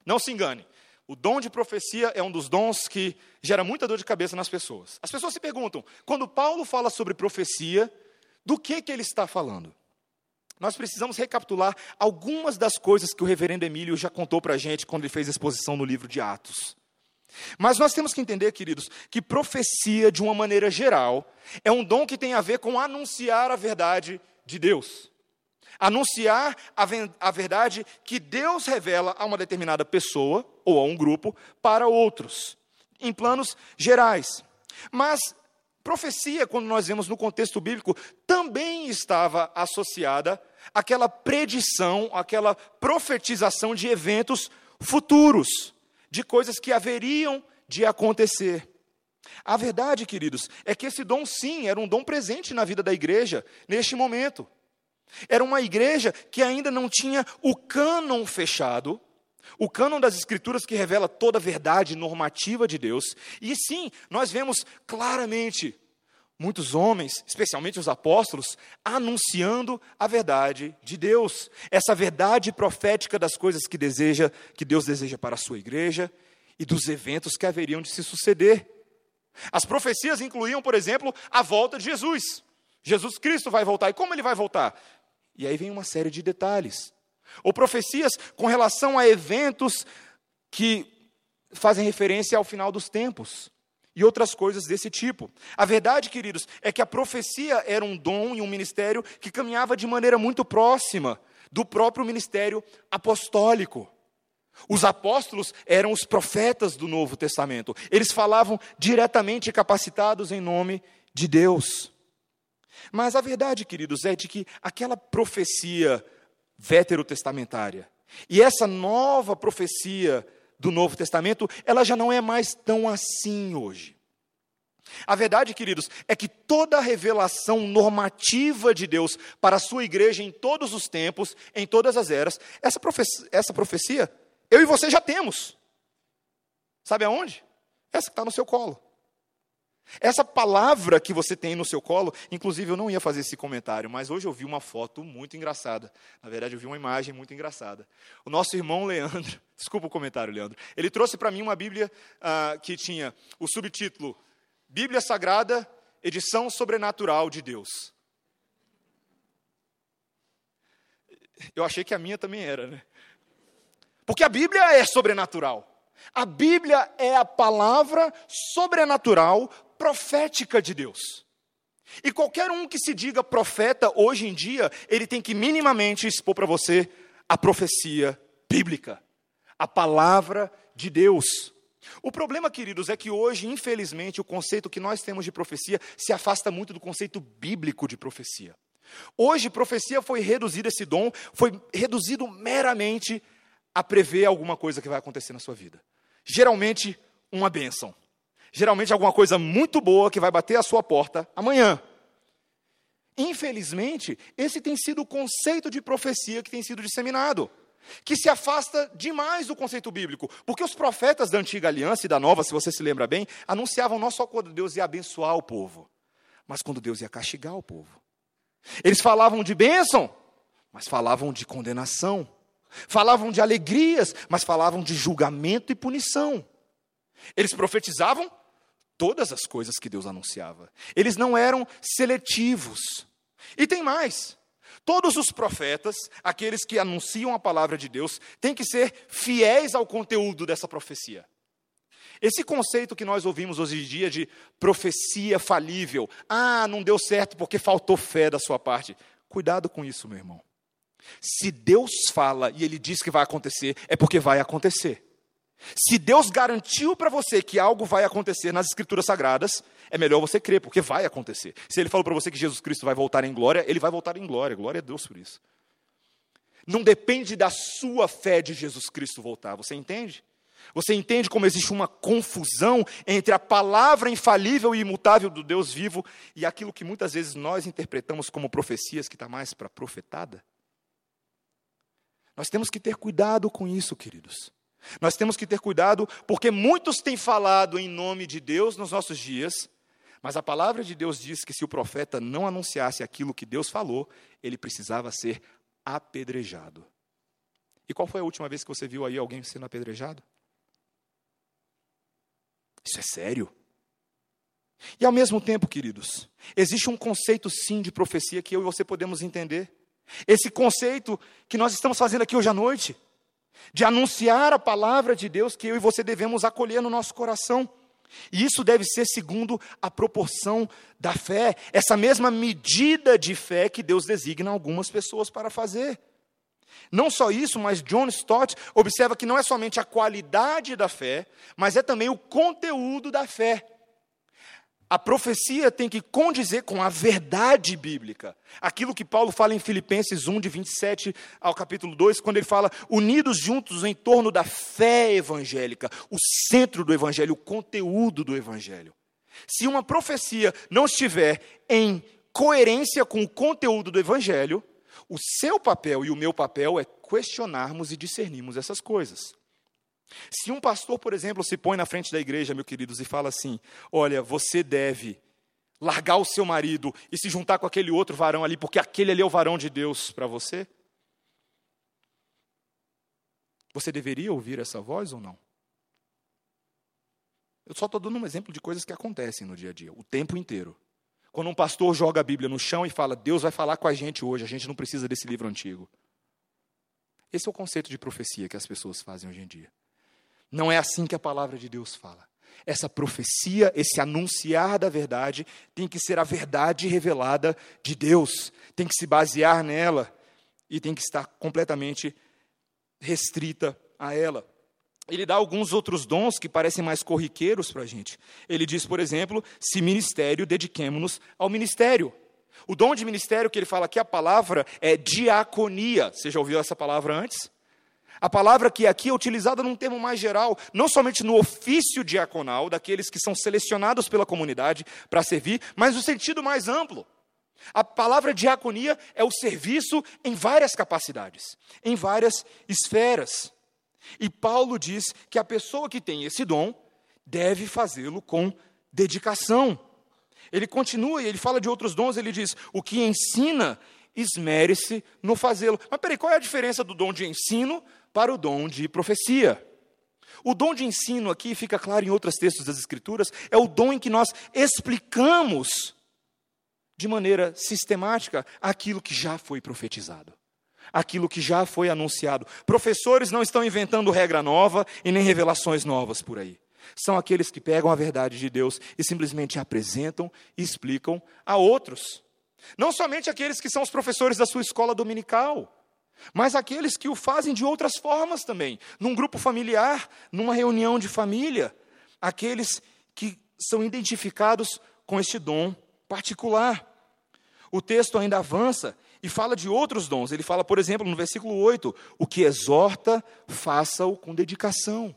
Não se engane, o dom de profecia é um dos dons que gera muita dor de cabeça nas pessoas. As pessoas se perguntam, quando Paulo fala sobre profecia, do que, que ele está falando? Nós precisamos recapitular algumas das coisas que o reverendo Emílio já contou para a gente quando ele fez a exposição no livro de Atos. Mas nós temos que entender, queridos, que profecia, de uma maneira geral, é um dom que tem a ver com anunciar a verdade de Deus. Anunciar a, a verdade que Deus revela a uma determinada pessoa ou a um grupo para outros, em planos gerais. Mas profecia, quando nós vemos no contexto bíblico, também estava associada àquela predição, àquela profetização de eventos futuros de coisas que haveriam de acontecer. A verdade, queridos, é que esse dom, sim, era um dom presente na vida da igreja neste momento. Era uma igreja que ainda não tinha o cânon fechado, o cânon das Escrituras que revela toda a verdade normativa de Deus. E sim, nós vemos claramente muitos homens, especialmente os apóstolos, anunciando a verdade de Deus, essa verdade profética das coisas que deseja, que Deus deseja para a sua igreja e dos eventos que haveriam de se suceder. As profecias incluíam, por exemplo, a volta de Jesus. Jesus Cristo vai voltar. E como ele vai voltar? E aí vem uma série de detalhes. Ou profecias com relação a eventos que fazem referência ao final dos tempos e outras coisas desse tipo. A verdade, queridos, é que a profecia era um dom e um ministério que caminhava de maneira muito próxima do próprio ministério apostólico. Os apóstolos eram os profetas do Novo Testamento. Eles falavam diretamente capacitados em nome de Deus. Mas a verdade, queridos, é de que aquela profecia veterotestamentária e essa nova profecia do Novo Testamento, ela já não é mais tão assim hoje. A verdade, queridos, é que toda a revelação normativa de Deus para a sua igreja em todos os tempos, em todas as eras, essa profecia, essa profecia eu e você já temos. Sabe aonde? Essa que está no seu colo. Essa palavra que você tem no seu colo, inclusive eu não ia fazer esse comentário, mas hoje eu vi uma foto muito engraçada. Na verdade, eu vi uma imagem muito engraçada. O nosso irmão Leandro, desculpa o comentário, Leandro, ele trouxe para mim uma Bíblia ah, que tinha o subtítulo Bíblia Sagrada, edição sobrenatural de Deus. Eu achei que a minha também era, né? Porque a Bíblia é sobrenatural. A Bíblia é a palavra sobrenatural profética de Deus. E qualquer um que se diga profeta hoje em dia, ele tem que minimamente expor para você a profecia bíblica, a palavra de Deus. O problema, queridos, é que hoje, infelizmente, o conceito que nós temos de profecia se afasta muito do conceito bíblico de profecia. Hoje, profecia foi reduzido, esse dom foi reduzido meramente a prever alguma coisa que vai acontecer na sua vida. Geralmente, uma bênção geralmente alguma coisa muito boa que vai bater a sua porta amanhã. Infelizmente, esse tem sido o conceito de profecia que tem sido disseminado, que se afasta demais do conceito bíblico, porque os profetas da antiga aliança e da nova, se você se lembra bem, anunciavam não só quando Deus ia abençoar o povo, mas quando Deus ia castigar o povo. Eles falavam de bênção, mas falavam de condenação. Falavam de alegrias, mas falavam de julgamento e punição. Eles profetizavam todas as coisas que Deus anunciava. Eles não eram seletivos. E tem mais. Todos os profetas, aqueles que anunciam a palavra de Deus, têm que ser fiéis ao conteúdo dessa profecia. Esse conceito que nós ouvimos hoje em dia de profecia falível, ah, não deu certo porque faltou fé da sua parte. Cuidado com isso, meu irmão. Se Deus fala e ele diz que vai acontecer, é porque vai acontecer. Se Deus garantiu para você que algo vai acontecer nas Escrituras Sagradas, é melhor você crer, porque vai acontecer. Se Ele falou para você que Jesus Cristo vai voltar em glória, Ele vai voltar em glória. Glória a Deus por isso. Não depende da sua fé de Jesus Cristo voltar, você entende? Você entende como existe uma confusão entre a palavra infalível e imutável do Deus vivo e aquilo que muitas vezes nós interpretamos como profecias, que está mais para profetada? Nós temos que ter cuidado com isso, queridos. Nós temos que ter cuidado, porque muitos têm falado em nome de Deus nos nossos dias, mas a palavra de Deus diz que se o profeta não anunciasse aquilo que Deus falou, ele precisava ser apedrejado. E qual foi a última vez que você viu aí alguém sendo apedrejado? Isso é sério. E ao mesmo tempo, queridos, existe um conceito sim de profecia que eu e você podemos entender. Esse conceito que nós estamos fazendo aqui hoje à noite de anunciar a palavra de Deus que eu e você devemos acolher no nosso coração. E isso deve ser segundo a proporção da fé, essa mesma medida de fé que Deus designa algumas pessoas para fazer. Não só isso, mas John Stott observa que não é somente a qualidade da fé, mas é também o conteúdo da fé. A profecia tem que condizer com a verdade bíblica. Aquilo que Paulo fala em Filipenses 1, de 27 ao capítulo 2, quando ele fala, unidos juntos em torno da fé evangélica, o centro do evangelho, o conteúdo do evangelho. Se uma profecia não estiver em coerência com o conteúdo do evangelho, o seu papel e o meu papel é questionarmos e discernirmos essas coisas. Se um pastor, por exemplo, se põe na frente da igreja, meus queridos, e fala assim: Olha, você deve largar o seu marido e se juntar com aquele outro varão ali, porque aquele ali é o varão de Deus para você. Você deveria ouvir essa voz ou não? Eu só estou dando um exemplo de coisas que acontecem no dia a dia, o tempo inteiro. Quando um pastor joga a Bíblia no chão e fala, Deus vai falar com a gente hoje, a gente não precisa desse livro antigo. Esse é o conceito de profecia que as pessoas fazem hoje em dia. Não é assim que a palavra de Deus fala. Essa profecia, esse anunciar da verdade, tem que ser a verdade revelada de Deus, tem que se basear nela e tem que estar completamente restrita a ela. Ele dá alguns outros dons que parecem mais corriqueiros para a gente. Ele diz, por exemplo, se ministério, dediquemos-nos ao ministério. O dom de ministério que ele fala aqui, a palavra é diaconia. Você já ouviu essa palavra antes? A palavra que aqui é utilizada num termo mais geral, não somente no ofício diaconal, daqueles que são selecionados pela comunidade para servir, mas no sentido mais amplo. A palavra diaconia é o serviço em várias capacidades, em várias esferas. E Paulo diz que a pessoa que tem esse dom deve fazê-lo com dedicação. Ele continua e ele fala de outros dons, ele diz: o que ensina, esmere-se no fazê-lo. Mas peraí, qual é a diferença do dom de ensino para o dom de profecia? O dom de ensino aqui, fica claro em outros textos das Escrituras, é o dom em que nós explicamos de maneira sistemática aquilo que já foi profetizado, aquilo que já foi anunciado. Professores não estão inventando regra nova e nem revelações novas por aí. São aqueles que pegam a verdade de Deus e simplesmente apresentam e explicam a outros. Não somente aqueles que são os professores da sua escola dominical, mas aqueles que o fazem de outras formas também, num grupo familiar, numa reunião de família, aqueles que são identificados com este dom particular. O texto ainda avança e fala de outros dons. Ele fala, por exemplo, no versículo 8: o que exorta, faça-o com dedicação.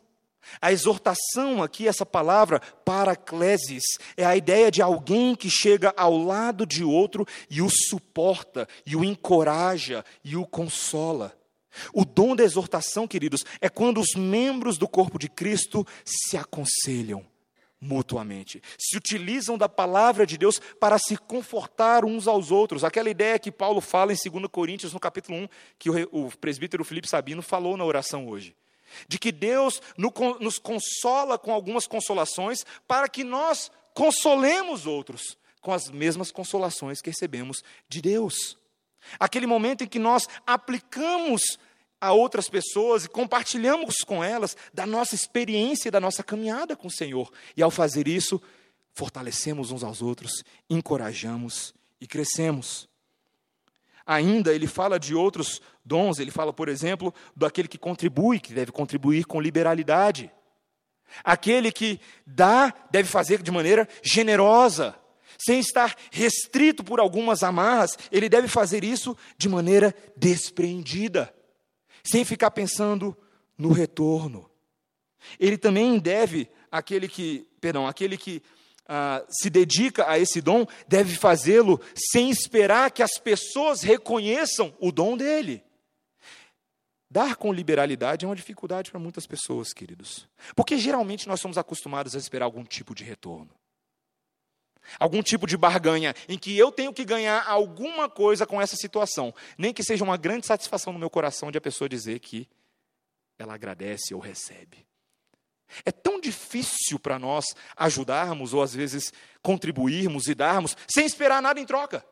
A exortação aqui, essa palavra paraclesis, é a ideia de alguém que chega ao lado de outro e o suporta, e o encoraja, e o consola. O dom da exortação, queridos, é quando os membros do corpo de Cristo se aconselham mutuamente, se utilizam da palavra de Deus para se confortar uns aos outros. Aquela ideia que Paulo fala em 2 Coríntios, no capítulo 1, que o presbítero Felipe Sabino falou na oração hoje de que Deus nos consola com algumas consolações para que nós consolemos outros com as mesmas consolações que recebemos de Deus. Aquele momento em que nós aplicamos a outras pessoas e compartilhamos com elas da nossa experiência, da nossa caminhada com o Senhor. E ao fazer isso, fortalecemos uns aos outros, encorajamos e crescemos. Ainda ele fala de outros dons, ele fala, por exemplo, daquele que contribui, que deve contribuir com liberalidade. Aquele que dá, deve fazer de maneira generosa, sem estar restrito por algumas amarras, ele deve fazer isso de maneira despreendida, sem ficar pensando no retorno. Ele também deve, aquele que, perdão, aquele que ah, se dedica a esse dom, deve fazê-lo sem esperar que as pessoas reconheçam o dom dele. Dar com liberalidade é uma dificuldade para muitas pessoas, queridos. Porque geralmente nós somos acostumados a esperar algum tipo de retorno. Algum tipo de barganha em que eu tenho que ganhar alguma coisa com essa situação. Nem que seja uma grande satisfação no meu coração de a pessoa dizer que ela agradece ou recebe. É tão difícil para nós ajudarmos ou às vezes contribuirmos e darmos sem esperar nada em troca.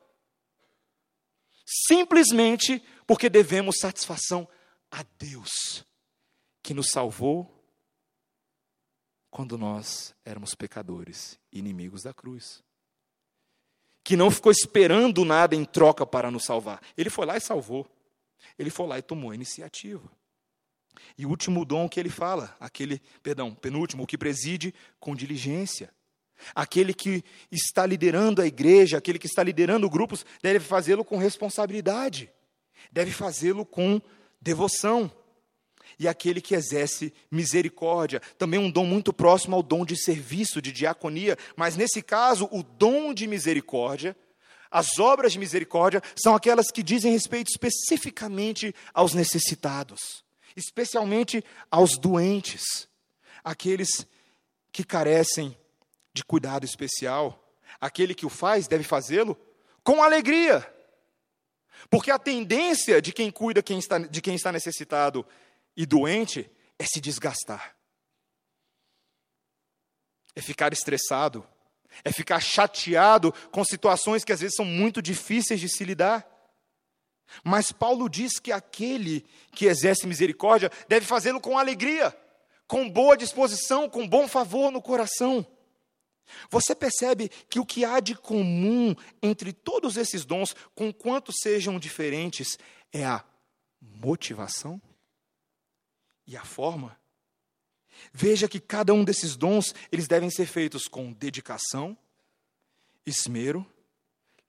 Simplesmente porque devemos satisfação a Deus que nos salvou quando nós éramos pecadores, inimigos da cruz. Que não ficou esperando nada em troca para nos salvar. Ele foi lá e salvou. Ele foi lá e tomou a iniciativa. E o último dom que ele fala, aquele, perdão, penúltimo, o que preside com diligência. Aquele que está liderando a igreja, aquele que está liderando grupos, deve fazê-lo com responsabilidade, deve fazê-lo com devoção. E aquele que exerce misericórdia, também um dom muito próximo ao dom de serviço, de diaconia, mas nesse caso, o dom de misericórdia, as obras de misericórdia, são aquelas que dizem respeito especificamente aos necessitados especialmente aos doentes, aqueles que carecem de cuidado especial. Aquele que o faz deve fazê-lo com alegria. Porque a tendência de quem cuida de quem está necessitado e doente é se desgastar, é ficar estressado, é ficar chateado com situações que às vezes são muito difíceis de se lidar. Mas Paulo diz que aquele que exerce misericórdia deve fazê-lo com alegria, com boa disposição, com bom favor no coração. Você percebe que o que há de comum entre todos esses dons, com quanto sejam diferentes, é a motivação e a forma. Veja que cada um desses dons, eles devem ser feitos com dedicação, esmero,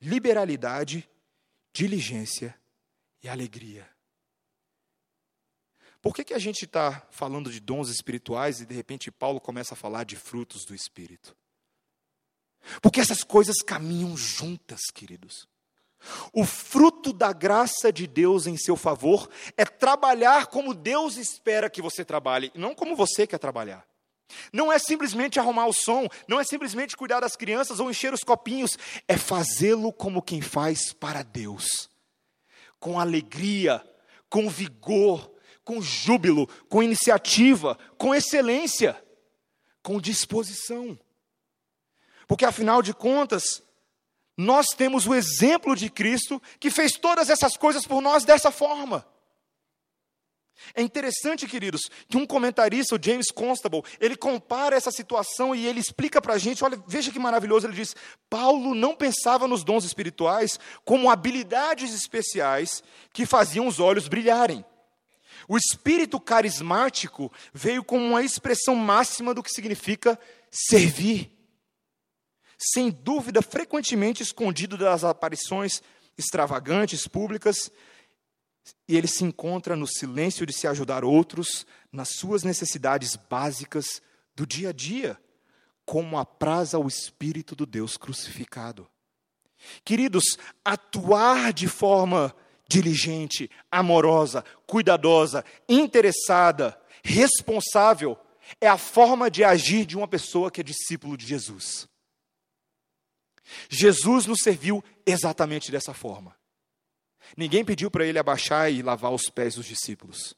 liberalidade, diligência e alegria. Por que, que a gente está falando de dons espirituais e de repente Paulo começa a falar de frutos do Espírito? Porque essas coisas caminham juntas, queridos. O fruto da graça de Deus em seu favor é trabalhar como Deus espera que você trabalhe, não como você quer trabalhar. Não é simplesmente arrumar o som, não é simplesmente cuidar das crianças ou encher os copinhos, é fazê-lo como quem faz para Deus, com alegria, com vigor, com júbilo, com iniciativa, com excelência, com disposição. Porque afinal de contas, nós temos o exemplo de Cristo que fez todas essas coisas por nós dessa forma. É interessante, queridos, que um comentarista, o James Constable, ele compara essa situação e ele explica para a gente, olha, veja que maravilhoso, ele diz, Paulo não pensava nos dons espirituais como habilidades especiais que faziam os olhos brilharem. O espírito carismático veio como uma expressão máxima do que significa servir. Sem dúvida, frequentemente escondido das aparições extravagantes, públicas, e ele se encontra no silêncio de se ajudar outros nas suas necessidades básicas do dia a dia, como apraz ao Espírito do Deus crucificado. Queridos, atuar de forma diligente, amorosa, cuidadosa, interessada, responsável, é a forma de agir de uma pessoa que é discípulo de Jesus. Jesus nos serviu exatamente dessa forma. Ninguém pediu para ele abaixar e lavar os pés dos discípulos.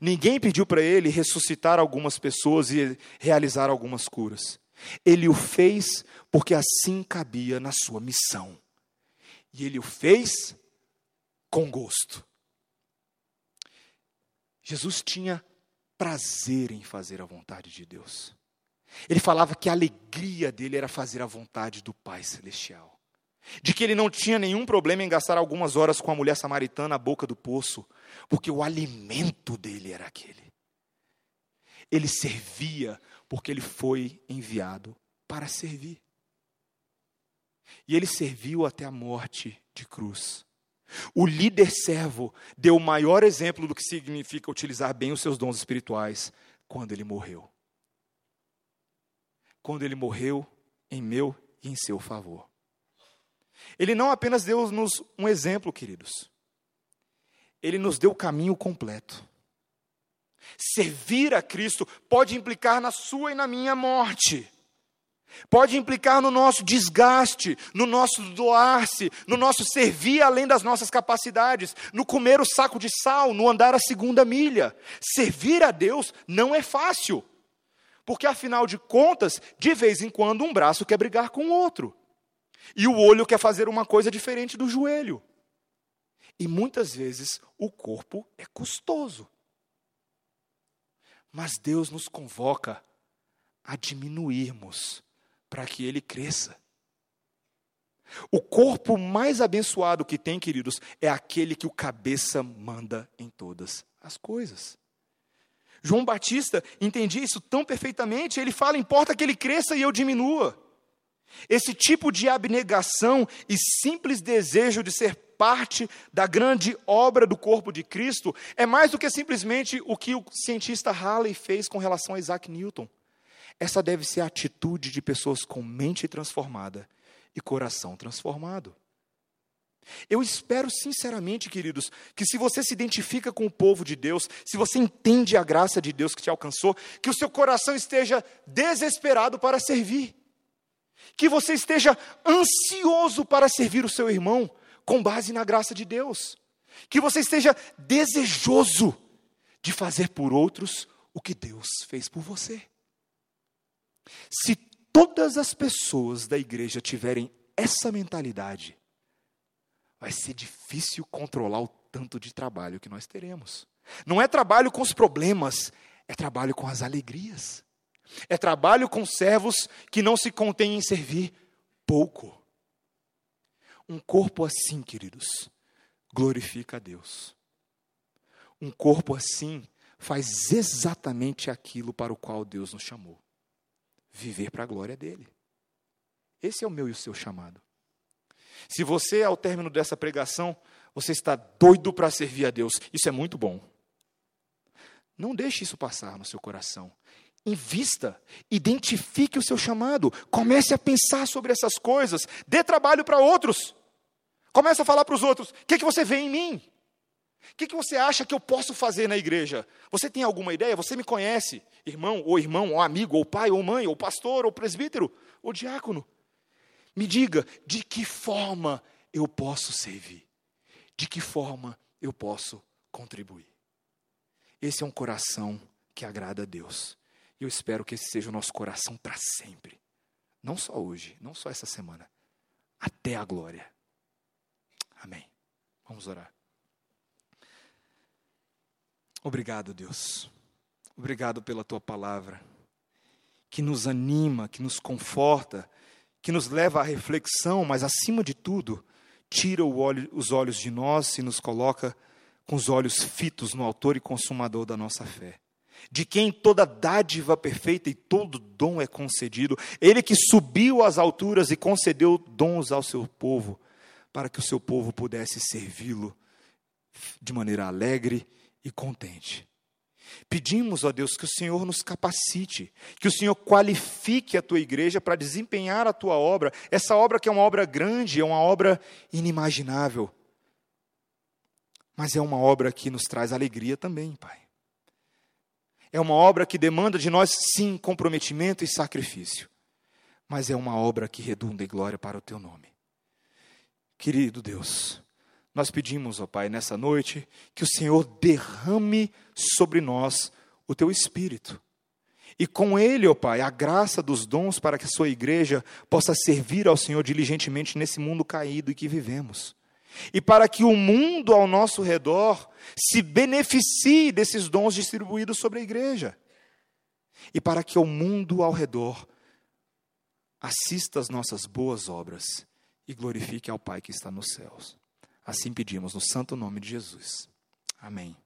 Ninguém pediu para ele ressuscitar algumas pessoas e realizar algumas curas. Ele o fez porque assim cabia na sua missão. E ele o fez com gosto. Jesus tinha prazer em fazer a vontade de Deus. Ele falava que a alegria dele era fazer a vontade do Pai Celestial de que ele não tinha nenhum problema em gastar algumas horas com a mulher samaritana à boca do poço, porque o alimento dele era aquele. Ele servia porque ele foi enviado para servir. E ele serviu até a morte de cruz. O líder servo deu o maior exemplo do que significa utilizar bem os seus dons espirituais quando ele morreu. Quando ele morreu em meu e em seu favor. Ele não apenas deu-nos um exemplo, queridos. Ele nos deu o caminho completo. Servir a Cristo pode implicar na sua e na minha morte. Pode implicar no nosso desgaste, no nosso doar-se, no nosso servir além das nossas capacidades, no comer o saco de sal, no andar a segunda milha. Servir a Deus não é fácil, porque afinal de contas, de vez em quando um braço quer brigar com o outro. E o olho quer fazer uma coisa diferente do joelho. E muitas vezes o corpo é custoso. Mas Deus nos convoca a diminuirmos para que ele cresça. O corpo mais abençoado que tem, queridos, é aquele que o cabeça manda em todas as coisas. João Batista entendia isso tão perfeitamente, ele fala: importa que ele cresça e eu diminua. Esse tipo de abnegação e simples desejo de ser parte da grande obra do corpo de Cristo é mais do que simplesmente o que o cientista Halley fez com relação a Isaac Newton. Essa deve ser a atitude de pessoas com mente transformada e coração transformado. Eu espero sinceramente, queridos, que se você se identifica com o povo de Deus, se você entende a graça de Deus que te alcançou, que o seu coração esteja desesperado para servir que você esteja ansioso para servir o seu irmão, com base na graça de Deus. Que você esteja desejoso de fazer por outros o que Deus fez por você. Se todas as pessoas da igreja tiverem essa mentalidade, vai ser difícil controlar o tanto de trabalho que nós teremos. Não é trabalho com os problemas, é trabalho com as alegrias. É trabalho com servos que não se contêm em servir pouco. Um corpo assim, queridos, glorifica a Deus. Um corpo assim faz exatamente aquilo para o qual Deus nos chamou: viver para a glória dele. Esse é o meu e o seu chamado. Se você, ao término dessa pregação, você está doido para servir a Deus, isso é muito bom. Não deixe isso passar no seu coração. Invista, identifique o seu chamado, comece a pensar sobre essas coisas, dê trabalho para outros. Comece a falar para os outros: o que, que você vê em mim? O que, que você acha que eu posso fazer na igreja? Você tem alguma ideia? Você me conhece, irmão, ou irmão, ou amigo, ou pai, ou mãe, ou pastor, ou presbítero, ou diácono? Me diga, de que forma eu posso servir? De que forma eu posso contribuir? Esse é um coração que agrada a Deus. E eu espero que esse seja o nosso coração para sempre. Não só hoje, não só essa semana. Até a glória. Amém. Vamos orar. Obrigado, Deus. Obrigado pela tua palavra, que nos anima, que nos conforta, que nos leva à reflexão, mas acima de tudo, tira olho, os olhos de nós e nos coloca com os olhos fitos no Autor e Consumador da nossa fé de quem toda dádiva perfeita e todo dom é concedido. Ele que subiu às alturas e concedeu dons ao seu povo, para que o seu povo pudesse servi-lo de maneira alegre e contente. Pedimos, ó Deus, que o Senhor nos capacite, que o Senhor qualifique a tua igreja para desempenhar a tua obra, essa obra que é uma obra grande, é uma obra inimaginável, mas é uma obra que nos traz alegria também, Pai. É uma obra que demanda de nós, sim, comprometimento e sacrifício, mas é uma obra que redunda em glória para o teu nome. Querido Deus, nós pedimos, ó Pai, nessa noite, que o Senhor derrame sobre nós o teu espírito. E com ele, ó Pai, a graça dos dons para que a sua igreja possa servir ao Senhor diligentemente nesse mundo caído em que vivemos e para que o mundo ao nosso redor se beneficie desses dons distribuídos sobre a igreja, e para que o mundo ao redor assista às nossas boas obras e glorifique ao Pai que está nos céus. Assim pedimos no santo nome de Jesus. Amém.